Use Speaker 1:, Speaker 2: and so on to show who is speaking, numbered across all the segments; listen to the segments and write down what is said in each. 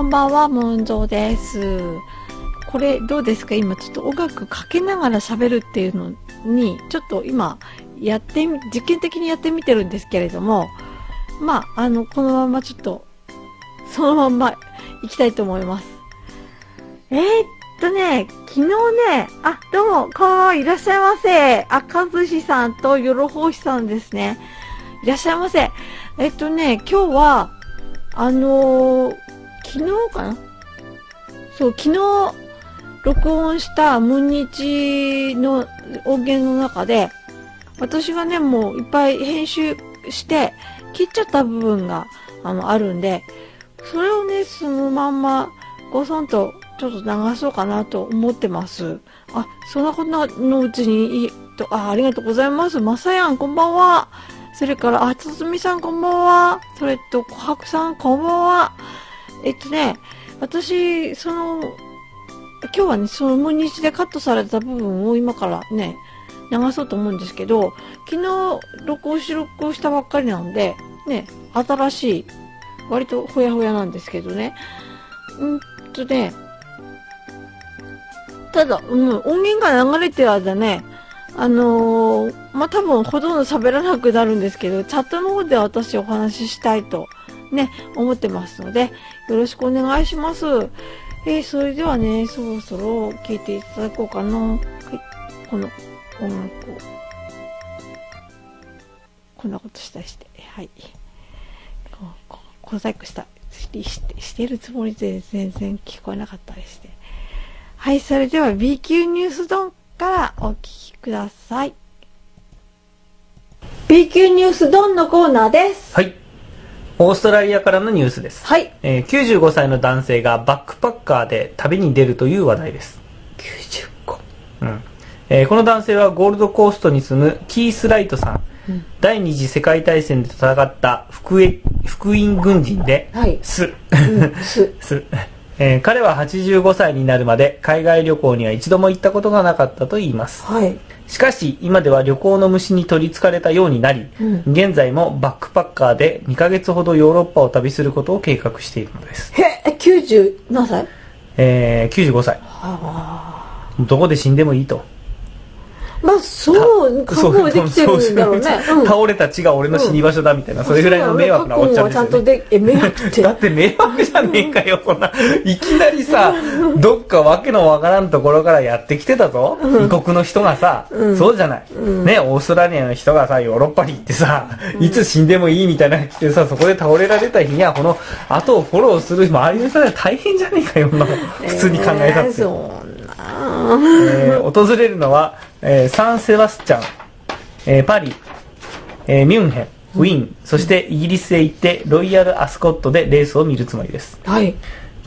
Speaker 1: こんばんは、モンジョーです。これどうですか？今ちょっと音楽かけながら喋るっていうのに、ちょっと今やってみ、実験的にやってみてるんですけれども、まあ、あの、このままちょっと、そのまんま行きたいと思います。えー、っとね、昨日ね、あ、どうも、こん、いらっしゃいませ。あ、かずしさんとよろほしさんですね。いらっしゃいませ。えっとね、今日は、あのー昨日かな？そう、昨日、録音したムンニチの音源の中で、私がね、もういっぱい編集して、切っちゃった部分が、あの、あるんで、それをね、そのまんま、ごそんと、ちょっと流そうかなと思ってます。あ、そんなことのうちにいい、と、あ、ありがとうございます。まさやん、こんばんは。それから、あ、つつみさん、こんばんは。それと、こはくさん、こんばんは。えっとね、私、その、今日はね、その無日でカットされた部分を今からね、流そうと思うんですけど、昨日録音し録音したばっかりなんで、ね、新しい、割とほやほやなんですけどね。うんとね、ただ、うん、音源が流れてる間ね、あのーまあ、多分ほとんど喋らなくなるんですけど、チャットの方で私お話ししたいとね、思ってますので、よろしくお願いします。えーそれではね、そろそろ聴いていただこうかな。はい。この音楽を。こんなことしたりして、はい。こう、こう、小細工した、しして、してるつもりで全然聞こえなかったりして。はい、それでは B 級ニュースドンからお聞きください。B 級ニュースドンのコーナーです。
Speaker 2: はい。オーストラリアからのニュースです。
Speaker 1: はい。
Speaker 2: えー95歳の男性がバックパッカーで旅に出るという話題です。
Speaker 1: 95。
Speaker 2: うんえーこの男性はゴールドコーストに住むキース・ライトさん。
Speaker 1: うん
Speaker 2: 第二次世界大戦で戦った福江福音軍人で、
Speaker 1: はい
Speaker 2: す。
Speaker 1: うん、す。
Speaker 2: す。えー彼は85歳になるまで海外旅行には一度も行ったことがなかったといいます。
Speaker 1: はい。
Speaker 2: しかし今では旅行の虫に取りつかれたようになり、
Speaker 1: うん
Speaker 2: 現在もバックパッカーで2ヶ月ほどヨーロッパを旅することを計画しているのです。
Speaker 1: へえ、90何歳？
Speaker 2: えー、95歳。
Speaker 1: は
Speaker 2: どこで死んでもいいと。
Speaker 1: まあ、そう、覚悟できてるんだろうね。
Speaker 2: う
Speaker 1: ん
Speaker 2: 倒れた血が俺の死に場所だみたいな、それぐらいの迷惑なおっちゃんですよ、ね。
Speaker 1: で、え、迷惑って。
Speaker 2: だって迷惑じゃねえかよ、そんな。いきなりさ、どっかわけのわからんところからやってきてたぞ。異国の人がさ、そうじゃない、ね、オーストラリアの人がさ、ヨーロッパに行ってさ、いつ死んでもいいみたいなの来てさ、そこで倒れられた日には、この後をフォローする周りの人が大変じゃねえかよ、普通に考えたって。
Speaker 1: えーそんな。
Speaker 2: えー訪れるのは、えーサンセバスチャン、えーパリ、えーミュンヘン、ウィーン、そしてイギリスへ行ってロイヤルアスコットでレースを見るつもりです。
Speaker 1: はい。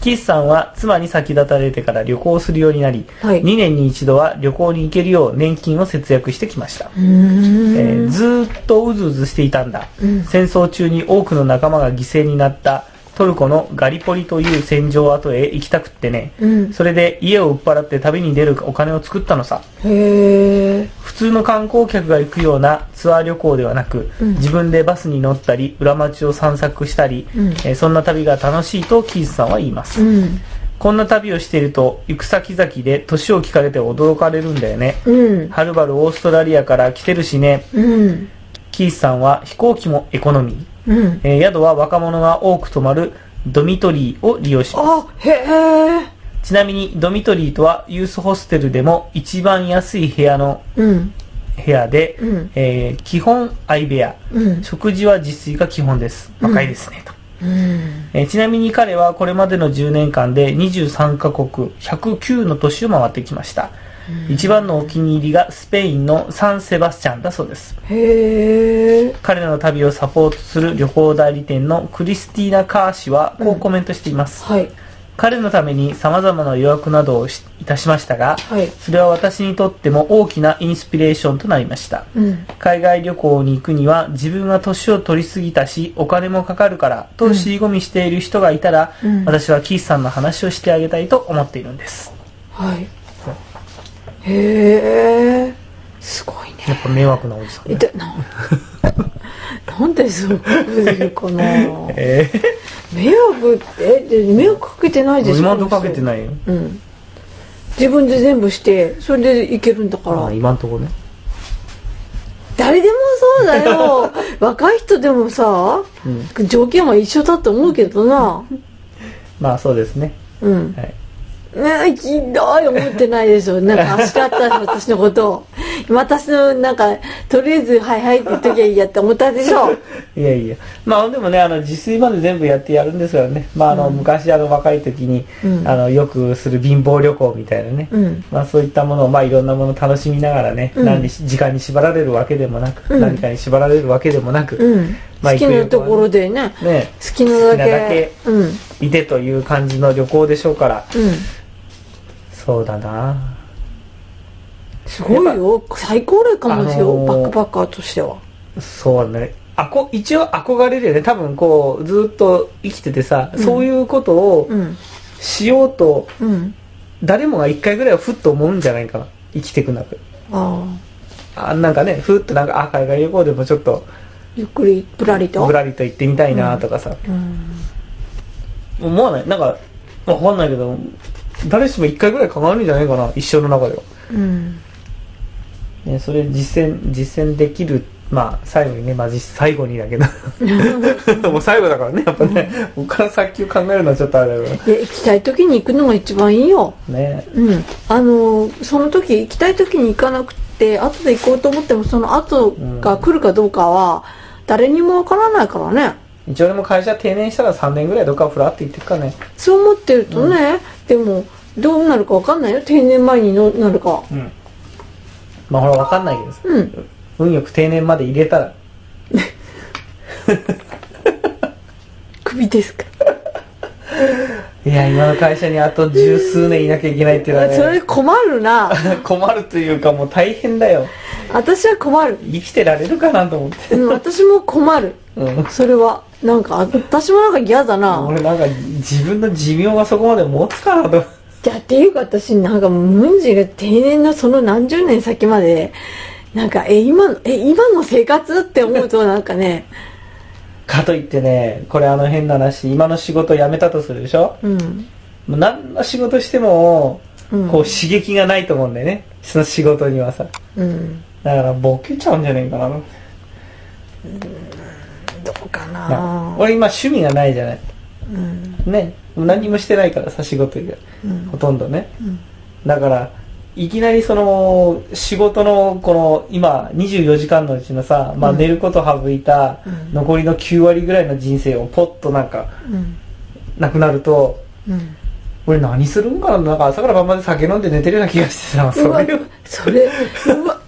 Speaker 2: キスさんは妻に先立たれてから旅行するようになり、
Speaker 1: はい
Speaker 2: 2年に一度は旅行に行けるよう年金を節約してきました。えーずーっとうずうずしていたんだ、
Speaker 1: うん
Speaker 2: 戦争中に多くの仲間が犠牲になったトルコのガリポリという戦場跡へ行きたくってね、
Speaker 1: うん。
Speaker 2: それで家を売っ払って旅に出るお金を作ったのさ
Speaker 1: へえ。
Speaker 2: 普通の観光客が行くようなツアー旅行ではなく、
Speaker 1: うん
Speaker 2: 自分でバスに乗ったり裏町を散策したり、
Speaker 1: うん
Speaker 2: えーそんな旅が楽しいとキースさんは言います、
Speaker 1: うん。
Speaker 2: こんな旅をしていると行く先々で年を聞かれて驚かれるんだよね
Speaker 1: うん。
Speaker 2: はるばるオーストラリアから来てるしね
Speaker 1: うん。
Speaker 2: キースさんは飛行機もエコノミー、
Speaker 1: うん。
Speaker 2: えー宿は若者が多く泊まるドミトリーを利用します
Speaker 1: あ、へえ。
Speaker 2: ちなみにドミトリーとはユースホステルでも一番安い部屋の
Speaker 1: うん。
Speaker 2: 部屋で、
Speaker 1: うん
Speaker 2: えー基本相部屋
Speaker 1: うん。
Speaker 2: 食事は自炊が基本です若いですね、と、
Speaker 1: うん。
Speaker 2: えーちなみに彼はこれまでの10年間で23カ国109の都市を回ってきました、一番のお気に入りがスペインのサンセバスチャンだそうです
Speaker 1: へえ。
Speaker 2: 彼の旅をサポートする旅行代理店のクリスティーナ・カー氏はこうコメントしています、
Speaker 1: はい。
Speaker 2: 彼のために様々な予約などをしいたしましたが、
Speaker 1: はい。
Speaker 2: それは私にとっても大きなインスピレーションとなりました
Speaker 1: うん。
Speaker 2: 海外旅行に行くには自分が年を取りすぎたしお金もかかるからと尻込みしている人がいたら、
Speaker 1: うん
Speaker 2: 私はキースさんの話をしてあげたいと思っているんです
Speaker 1: はい。へえ。すごいね。
Speaker 2: やっぱ迷惑なおじさん、ね。
Speaker 1: な なんでそういうかな。
Speaker 2: え
Speaker 1: 迷惑ってで迷惑かけてないでしょ
Speaker 2: 今んとこかけてないよ。
Speaker 1: うん。自分で全部してそれでいけるんだから、
Speaker 2: あ今んとこね。
Speaker 1: 誰でもそうだよ。若い人でもさ、条件は一緒だと思うけどな。
Speaker 2: まあそうですね。
Speaker 1: うん。
Speaker 2: はい
Speaker 1: ねひどい思ってないでしょなんか叱った私のことを私のなんかとりあえず「はいはい」って言っときゃいいやって思ったでしょ。
Speaker 2: いやいや。まあでもねあの自炊まで全部やってやるんですからねまああの、昔あの若い時に、
Speaker 1: うん。
Speaker 2: あのよくする貧乏旅行みたいなね、
Speaker 1: うん。
Speaker 2: まあそういったものをまあいろんなものを楽しみながらね、
Speaker 1: うん。
Speaker 2: 何にし時間に縛られるわけでもなく、
Speaker 1: うん。
Speaker 2: 何かに縛られるわけでもなく、
Speaker 1: うん。
Speaker 2: まあ
Speaker 1: 好きなところでね
Speaker 2: ね。
Speaker 1: 好きなだけ
Speaker 2: いてという感じの旅行でしょうから。
Speaker 1: うん
Speaker 2: そうだな。
Speaker 1: すごいよ。最高齢かもですよ、
Speaker 2: あのー
Speaker 1: バックパッカーとしては。
Speaker 2: そうね。あこ一応憧れるよね。多分こうずっと生きててさ、そういうことを
Speaker 1: うん。
Speaker 2: しようと
Speaker 1: うん。
Speaker 2: 誰もが一回ぐらいはふっと思うんじゃないかな。生きてく中で。
Speaker 1: ああ。
Speaker 2: あなんかねふっとなんかあ海外旅行でもちょっと
Speaker 1: ゆっくりぶらりと？
Speaker 2: ぶらりと行ってみたいなとかさ、
Speaker 1: うん。
Speaker 2: 思わない？なんかわかんないけど誰しも一回ぐらい考えるんじゃないかな一生の中では、
Speaker 1: うん。
Speaker 2: ね、それ実践実践できるまあ最後にねまあ実最後にだけど。もう最後だからねやっぱねここから先を考えるのはちょっとあれだけ
Speaker 1: で行きたい時に行くのが一番いいよ。
Speaker 2: どね。
Speaker 1: うん。あのその時行きたい時に行かなくて後で行こうと思ってもその後が来るかどうかは誰にもわからないからね
Speaker 2: 一応でも会社定年したら3年ぐらいどっかフラって行ってくかね。
Speaker 1: そう思ってるとね、でもどうなるかわかんないよ。定年前にのなるか。
Speaker 2: うん。まあほらわかんないけどさ。
Speaker 1: うん。
Speaker 2: 運よく定年まで入れたら。
Speaker 1: 首ですか。
Speaker 2: いや今の会社にあと十数年いなきゃいけないっていうのはね。
Speaker 1: それ困るな。
Speaker 2: 困るというかもう大変だよ。
Speaker 1: 私は困る、
Speaker 2: 生きてられるかなと思って。
Speaker 1: うん、私も困る。
Speaker 2: うん。
Speaker 1: それはなんか私もなんか嫌だな。
Speaker 2: 俺なんか自分の寿命がそこまで持つかなと。
Speaker 1: じゃあっていうか私なんかムンジが定年のその何十年先までなんかえ今のえ今の生活って思うとなんかね。
Speaker 2: かといってねこれあの変な話今の仕事辞めたとするでしょ？
Speaker 1: うん。
Speaker 2: もう何の仕事しても
Speaker 1: うん。
Speaker 2: こう刺激がないと思うんだよね。その仕事にはさ。
Speaker 1: うん。
Speaker 2: だからボケちゃうんじゃねえかな
Speaker 1: どうか
Speaker 2: な。
Speaker 1: な
Speaker 2: 俺今趣味がないじゃない。
Speaker 1: うん。
Speaker 2: ね。何にもしてないからさ仕事以外
Speaker 1: うん。
Speaker 2: ほとんどね。
Speaker 1: うん。
Speaker 2: だからいきなりその仕事のこの今24時間のうちのさ、まあ、
Speaker 1: うん。
Speaker 2: 寝ること省いた
Speaker 1: うん。
Speaker 2: 残りの9割ぐらいの人生をポッとなんか
Speaker 1: うん。
Speaker 2: なくなると
Speaker 1: うん。
Speaker 2: 俺何するんかな。なんか朝から晩まで酒飲んで寝てるような気がしてさそう
Speaker 1: わ
Speaker 2: れを
Speaker 1: それうわあ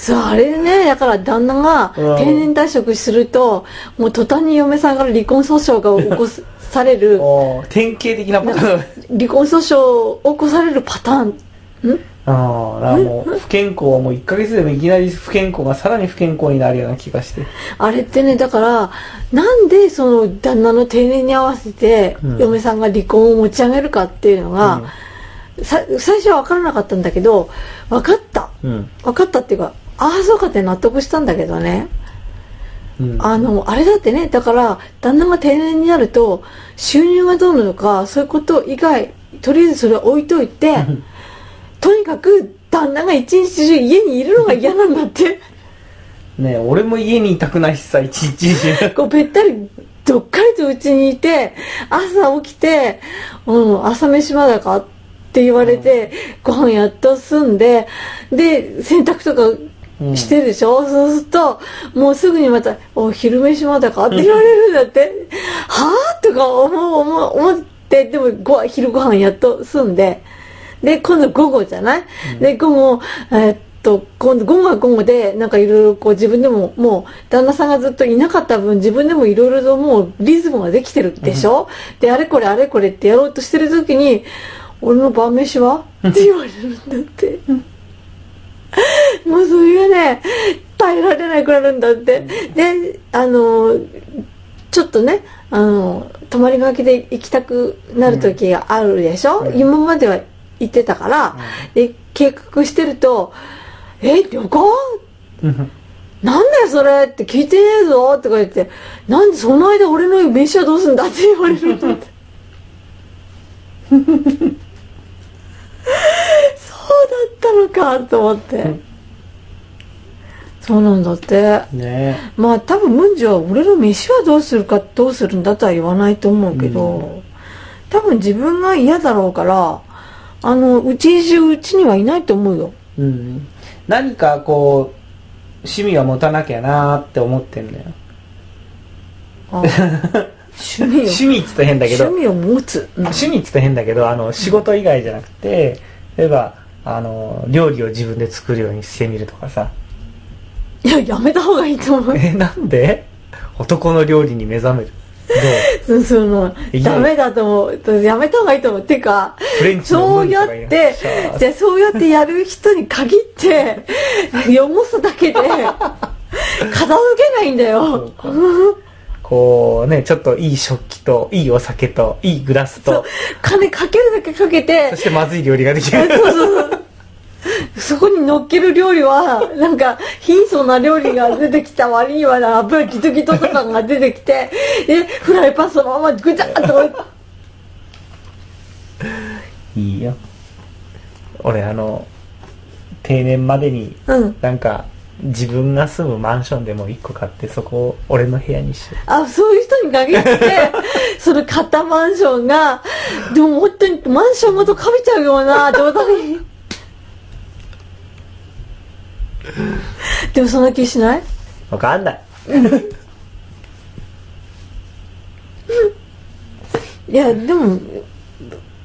Speaker 1: そうあれねだから旦那が
Speaker 2: うん。
Speaker 1: 定年退職するともう途端に嫁さんから離婚訴訟が起こすされる
Speaker 2: 典型的なパターン
Speaker 1: 離婚訴訟を起こされるパターン。ん？
Speaker 2: ああもう不健康はもう1ヶ月でもいきなり不健康がさらに不健康になるような気がして。
Speaker 1: あれってねだからなんでその旦那の定年に合わせて
Speaker 2: うん。
Speaker 1: 嫁さんが離婚を持ち上げるかっていうのが、さ最初は分からなかったんだけど分かった。
Speaker 2: うん。
Speaker 1: 分かったっていうかああそうかって納得したんだけどね。
Speaker 2: うん。
Speaker 1: あのあれだってねだから旦那が定年になると収入がどうなのかそういうこと以外とりあえずそれは置いといて とにかく旦那が一日中家にいるのが嫌なんだって。
Speaker 2: ねえ俺も家にいたくないしさ一日中。
Speaker 1: こうべったりどっかりと家にいて朝起きて「うん、朝飯まだか?」って言われて、ご飯やっと済んでで洗濯とか
Speaker 2: うん
Speaker 1: してるでしょ、そうするともうすぐにまた「お昼飯まだか?」って言われるんだって「はあ?」とか思う思う思ってでもご昼ご飯やっと済んで。で今度午後じゃない、で午後えーっと今度午後は午後でなんかいろいろこう自分でももう旦那さんがずっといなかった分自分でもいろいろともうリズムができてるでしょ、であれこれあれこれってやろうとしてる時に「俺の晩飯は?」って言われるんだって。もうそれがね耐えられなくなるんだって、であのちょっとねあの泊まりがけで行きたくなる時があるでしょ、
Speaker 2: うん。
Speaker 1: 今までは行ってたから、で計画してると「え旅行?」
Speaker 2: うん。
Speaker 1: なんだよそれって聞いてねえぞとか言って、なんでその間俺の飯はどうすんだって言われると思って。そうだったのかと思って。そうなんだって。
Speaker 2: ね
Speaker 1: まあ多分ムンジは俺の飯はどうするかどうするんだとは言わないと思うけど、多分自分が嫌だろうから、あの、うち中うちにはいないと思うよ。
Speaker 2: うん。何かこう、趣味は持たなきゃなーって思ってんだよ。
Speaker 1: あ趣味を。
Speaker 2: 趣味っつったら変だけど、
Speaker 1: 趣味を持つ。うん
Speaker 2: 趣味っつっ変だけど、あの、仕事以外じゃなくて、例えば、あの、料理を自分で作るようにしてみるとかさ。
Speaker 1: いや、やめた方がいいと思う。
Speaker 2: え、なんで？男の料理に目覚める。ど
Speaker 1: そ その
Speaker 2: いい、
Speaker 1: ダメだと思う。やめた方がいいと思う。てか、
Speaker 2: フレンチの
Speaker 1: そうやってじゃあそうやってやる人に限って、汚すだけで、片付けないんだよ。
Speaker 2: こうね、ちょっといい食器と、いいお酒と、いいグラス
Speaker 1: そう
Speaker 2: と、
Speaker 1: 金かけるだけかけて
Speaker 2: そ、してまずい料理ができる。
Speaker 1: そうそうそう。そこに乗っける料理は、なんか、貧相な料理が出てきた割にはな、油ギトギトとかが出てきて、で、フライパンそのままぐちゃっと置いて、
Speaker 2: いいよ。俺あの、定年までに、
Speaker 1: うん。
Speaker 2: なんか、自分が住むマンションでも一個買って、そこを俺の部屋にしよ
Speaker 1: あ、そういう人に限って、その買ったマンションが、でも本当にマンションごとかびちゃうような、冗談に。でもそんな気しない？う
Speaker 2: わかんない。
Speaker 1: いや、でも、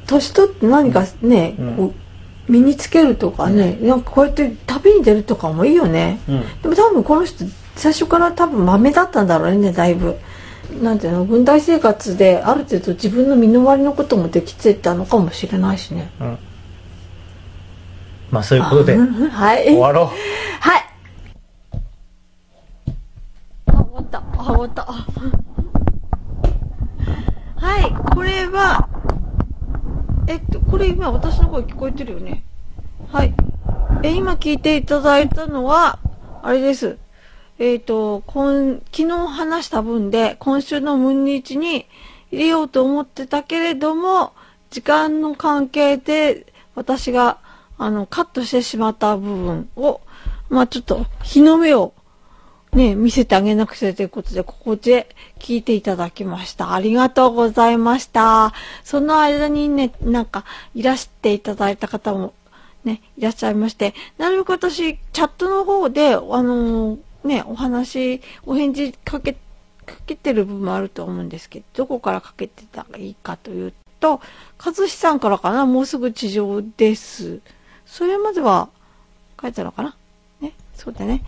Speaker 1: 年取って何かね、
Speaker 2: うん
Speaker 1: こう身につけるとかね、なんかこうやって旅に出るとかもいいよね。
Speaker 2: うん。
Speaker 1: でも多分この人、最初から多分豆だったんだろうね、だいぶ。なんていうの、軍隊生活である程度自分の身の回りのこともできてたのかもしれないしね。
Speaker 2: うん。まあそういうことで、
Speaker 1: うんはい。
Speaker 2: 終わろう。
Speaker 1: はい。あ、終わった。あ、終わった。はい、これは、えっと、これ今私の声聞こえてるよね。はい。え、今聞いていただいたのは、あれです。えっ、と、今、昨日話した分で、今週のムンニチに入れようと思ってたけれども、時間の関係で、私が、あの、カットしてしまった部分を、まあちょっと、日の目を、ね、見せてあげなくちゃということで、ここで聞いていただきました。ありがとうございました。その間にね、なんか、いらしていただいた方も、ね、いらっしゃいまして、なるべく私、チャットの方で、あのーね、お話、お返事かけ、かけてる部分もあると思うんですけど、どこからかけてたらいいかというと、和志さんからかな、もうすぐ地上です。それまでは、書いてあるのかな？ね、そうだね。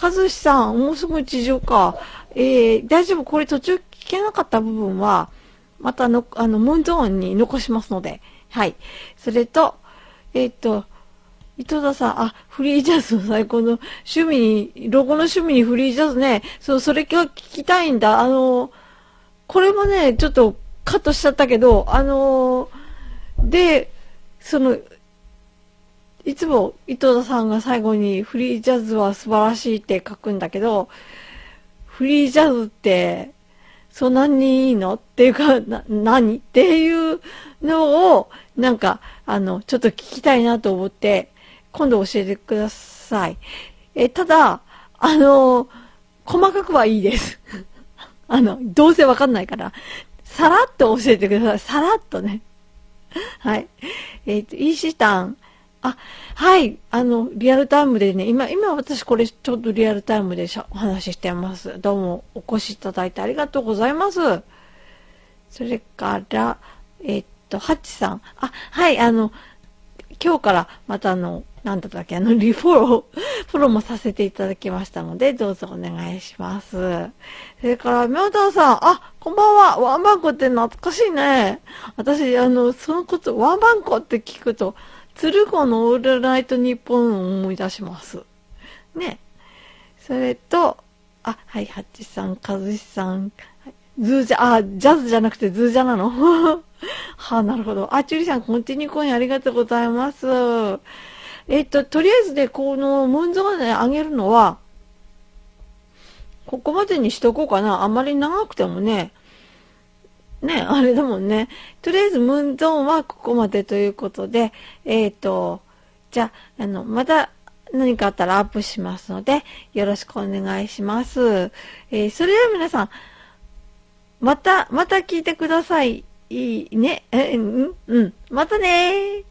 Speaker 1: 和志さん、もうすぐ地上か。えー、大丈夫、これ途中聞けなかった部分は、またの、あの、ムーンゾーンに残しますので、はい。それと、えっ、と、伊藤田さん、あ、フリージャズの最高の趣味に、ロゴの趣味にフリージャズね、そう、それが聞きたいんだ。あの、これもね、ちょっとカットしちゃったけど、あの、で、その、いつも伊藤田さんが最後にフリージャズは素晴らしいって書くんだけど、フリージャズって、そんなにいいの？っていうか、な、何？っていうのを、なんか、あの、ちょっと聞きたいなと思って、今度教えてください。え、ただ、あの、細かくはいいです。あの、どうせわかんないから、さらっと教えてください。さらっとね。はい。えっ、と、イーシタン。あ、はい。あの、リアルタイムでね、今、今私これちょっとリアルタイムでお話ししてます。どうもお越しいただいてありがとうございます。それから、えっと、ハッチさん。あ、はい、あの、今日からまたあの、なんだったっけ、あの、リフォ ロー、フォローもさせていただきましたので、どうぞお願いします。それから、みょうたんさん、あ、こんばんは、ワンバンコって懐かしいね。私、あの、そのこと、ワンバンコって聞くと、鶴子のオールナイトニッポンを思い出します。ね。それと、あ、はい、ハッチさん、カズシさん、はいズージャ、あ、ジャズじゃなくてズージャなの？はあ、なるほど。あ、チュリさん、コンティニーコインありがとうございます。えっと、とりあえずで、このムーンゾーンで上げるのは、ここまでにしとこうかな。あまり長くてもね、ね、あれだもんね。とりあえず、ムーンゾーンはここまでということで、えっ、ー、と、じゃあ、あの、また何かあったらアップしますので、よろしくお願いします。えー、それでは皆さん、また、また聞いてください。いいね。え、うん、うん。またね